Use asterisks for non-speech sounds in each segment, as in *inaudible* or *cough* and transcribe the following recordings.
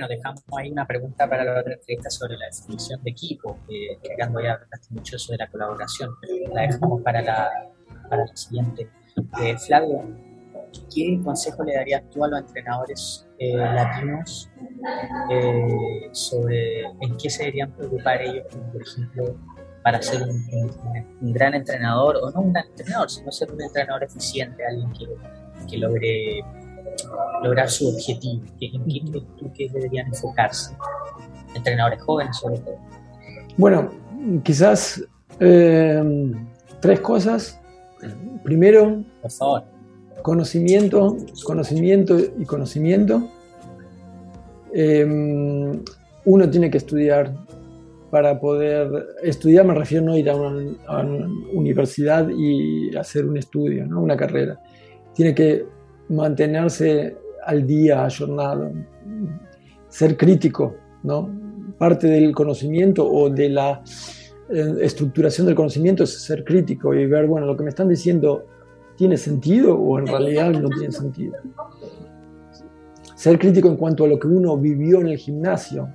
bueno, dejamos ahí una pregunta para la otra entrevista sobre la definición de equipo, que, que acá ya hablaste mucho sobre la colaboración, la dejamos para la, para la siguiente. Eh, Flavio, ¿qué consejo le darías tú a los entrenadores eh, latinos eh, sobre en qué se deberían preocupar ellos, por ejemplo, para ser un, gran entrenador, o no un gran entrenador, sino ser un entrenador eficiente, alguien que, que logre lograr su objetivo, en qué deberían enfocarse, entrenadores jóvenes sobre todo. Bueno, quizás eh, tres cosas. Primero, por favor conocimiento, conocimiento y conocimiento. Em, uno tiene que estudiar para poder estudiar, me refiero no ir a una, universidad y hacer un estudio, ¿no? una carrera. Tiene que mantenerse al día, ayornado, ser crítico, ¿no? Parte del conocimiento o de la eh, estructuración del conocimiento es ser crítico y ver, bueno, lo que me están diciendo tiene sentido o en realidad no tiene sentido. Ser crítico en cuanto a lo que uno vivió en el gimnasio.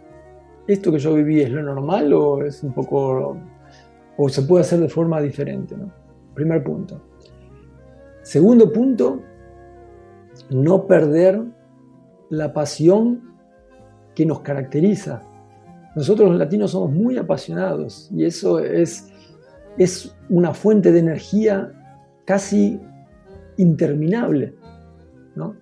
¿Esto que yo viví es lo normal o es un poco... o se puede hacer de forma diferente? ¿no? Primer punto. Segundo punto, no perder la pasión que nos caracteriza. Nosotros los latinos somos muy apasionados y eso es, es una fuente de energía casi interminable, ¿no?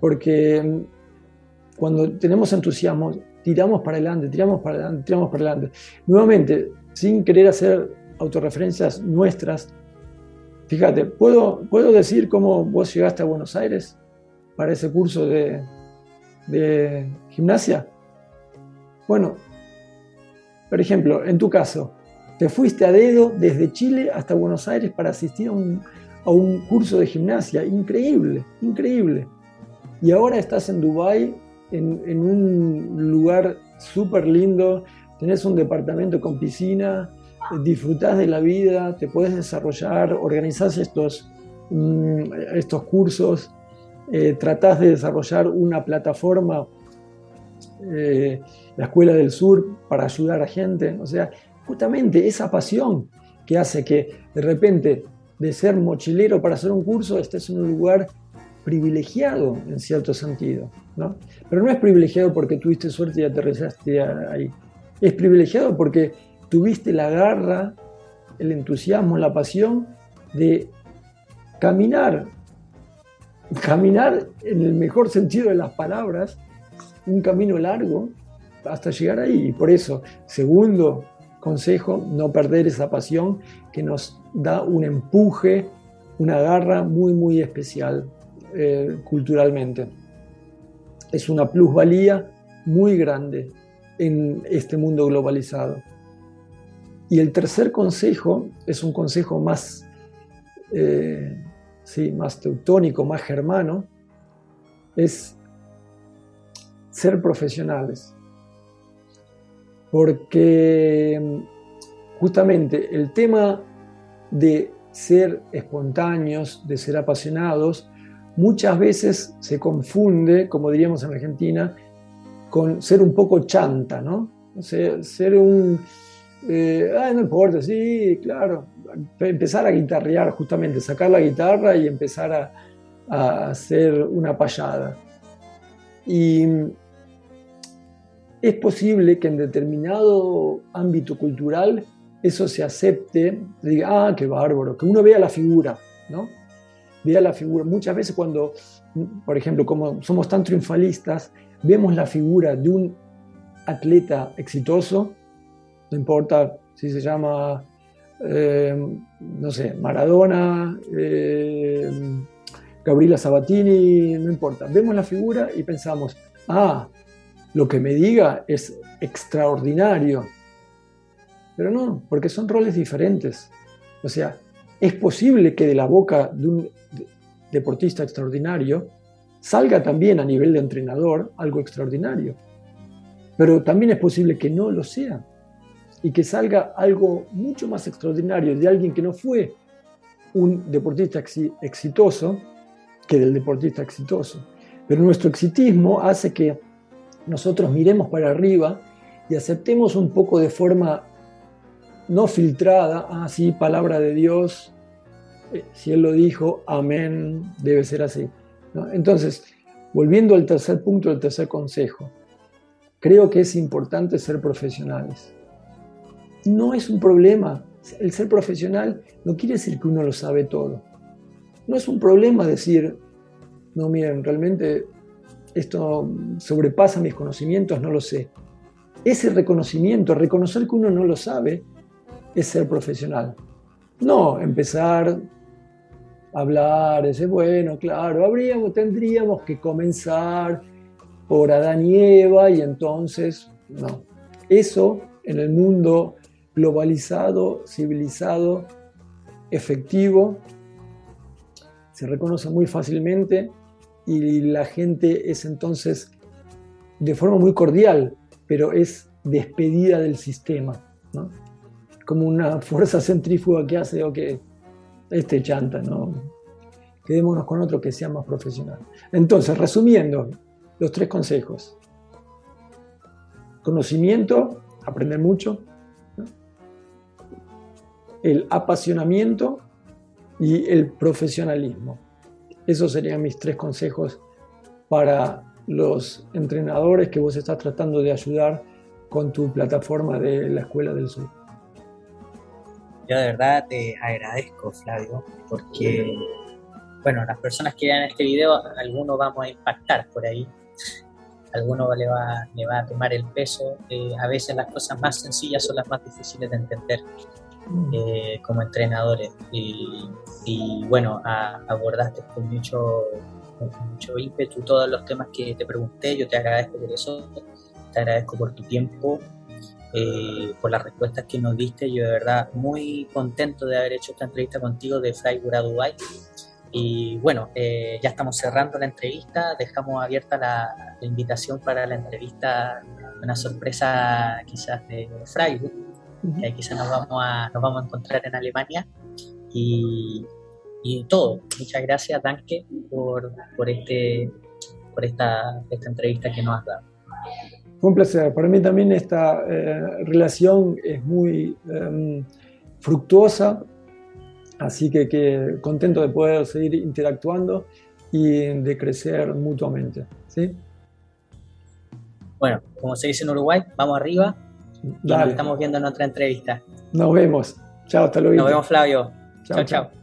Porque mm, cuando tenemos entusiasmo, tiramos para adelante, tiramos para adelante, tiramos para adelante. Nuevamente, sin querer hacer autorreferencias nuestras, fíjate, ¿puedo, ¿puedo decir cómo vos llegaste a Buenos Aires para ese curso de, de gimnasia? Bueno, por ejemplo, en tu caso, te fuiste a dedo desde Chile hasta Buenos Aires para asistir a un, a un curso de gimnasia. Increíble, increíble. Y ahora estás en Dubái, en, un lugar súper lindo, tenés un departamento con piscina, disfrutás de la vida, te puedes desarrollar, organizás estos, mm, estos cursos, eh, de desarrollar una plataforma, eh, la Escuela del Sur, para ayudar a gente. O sea, justamente esa pasión que hace que de repente de ser mochilero para hacer un curso, estés en un lugar privilegiado en cierto sentido. ¿no? Pero no es privilegiado porque tuviste suerte y aterrizaste ahí. Es privilegiado porque tuviste la garra, el entusiasmo, la pasión de caminar, caminar en el mejor sentido de las palabras, un camino largo hasta llegar ahí. Y por eso, segundo consejo, no perder esa pasión que nos da un empuje, una garra muy, muy especial eh, culturalmente. Es una plusvalía muy grande en este mundo globalizado. Y el tercer consejo es un consejo más, eh, sí, más teutónico, más germano, es ser profesionales. Porque justamente el tema de ser espontáneos, de ser apasionados, muchas veces se confunde, como diríamos en Argentina, con ser un poco chanta, ¿no? O sea, ser un... Eh, no importa, sí, claro. Empezar a guitarrear, justamente, sacar la guitarra y empezar a, a hacer una payada. Y es posible que en determinado ámbito cultural eso se acepte, diga, ah, qué bárbaro, que uno vea la figura, ¿no? Vea la figura. Muchas veces cuando, por ejemplo, como somos tan triunfalistas, vemos la figura de un atleta exitoso, no importa si se llama, eh, no sé, Maradona, eh, Gabriela Sabatini, no importa. Vemos la figura y pensamos, ah, lo que me diga es extraordinario, pero no, porque son roles diferentes. O sea, es posible que de la boca de un deportista extraordinario salga también a nivel de entrenador algo extraordinario. Pero también es posible que no lo sea y que salga algo mucho más extraordinario de alguien que no fue un deportista exitoso que del deportista exitoso. Pero nuestro exitismo hace que nosotros miremos para arriba y aceptemos un poco de forma no filtrada, así ah, palabra de Dios, eh, si Él lo dijo, amén, debe ser así. Entonces, volviendo al tercer punto, el tercer consejo, creo que es importante ser profesionales. No es un problema. El ser profesional no quiere decir que uno lo sabe todo. No es un problema decir, no, miren, realmente esto sobrepasa mis conocimientos, no lo sé. Ese reconocimiento, reconocer que uno no lo sabe, es ser profesional. No empezar a hablar, ese bueno, claro, habríamos, tendríamos que comenzar por Adán y Eva y entonces, no. Eso en el mundo globalizado, civilizado, efectivo, se reconoce muy fácilmente y la gente es entonces de forma muy cordial, pero es despedida del sistema, como una *laughs* fuerza centrífuga que hace o que este chanta, ¿no? Quedémonos con otro que sea más profesional. Entonces, resumiendo los tres consejos. Conocimiento, aprender mucho. El apasionamiento y el profesionalismo. Esos serían mis tres consejos para los entrenadores que vos estás tratando de ayudar con tu plataforma de la Escuela del Sur. Yo de verdad te agradezco, Flavio, porque, bueno, las personas que vean este video, algunos vamos a impactar por ahí, alguno le va, le va a tomar el peso. Eh, a veces las cosas más sencillas son las más difíciles de entender. Eh, como entrenadores. Y, bueno, abordaste con mucho, mucho ímpetu todos los temas que te pregunté. Yo te agradezco por eso, te agradezco por tu tiempo, eh, por las respuestas que nos diste. Yo de verdad muy contento de haber hecho esta entrevista contigo de a Dubai. Y bueno, eh, ya estamos cerrando la entrevista, dejamos abierta la, la, invitación para la entrevista, una sorpresa quizás de Freiburg y quizás nos vamos, a, nos vamos a encontrar en Alemania. Y, y todo. Muchas gracias, Danke, por, por, este, por esta, esta entrevista que nos has dado. Fue un placer. Para mí también esta eh, relación es muy em, fructuosa, así que, que, contento de poder seguir interactuando y de crecer mutuamente. ¿sí? Bueno, como se dice en Uruguay, vamos arriba nos estamos viendo en otra entrevista. Nos vemos. Chao, hasta luego. Nos vemos, Flavio. chao. chao.